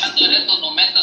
pensando en estos momentos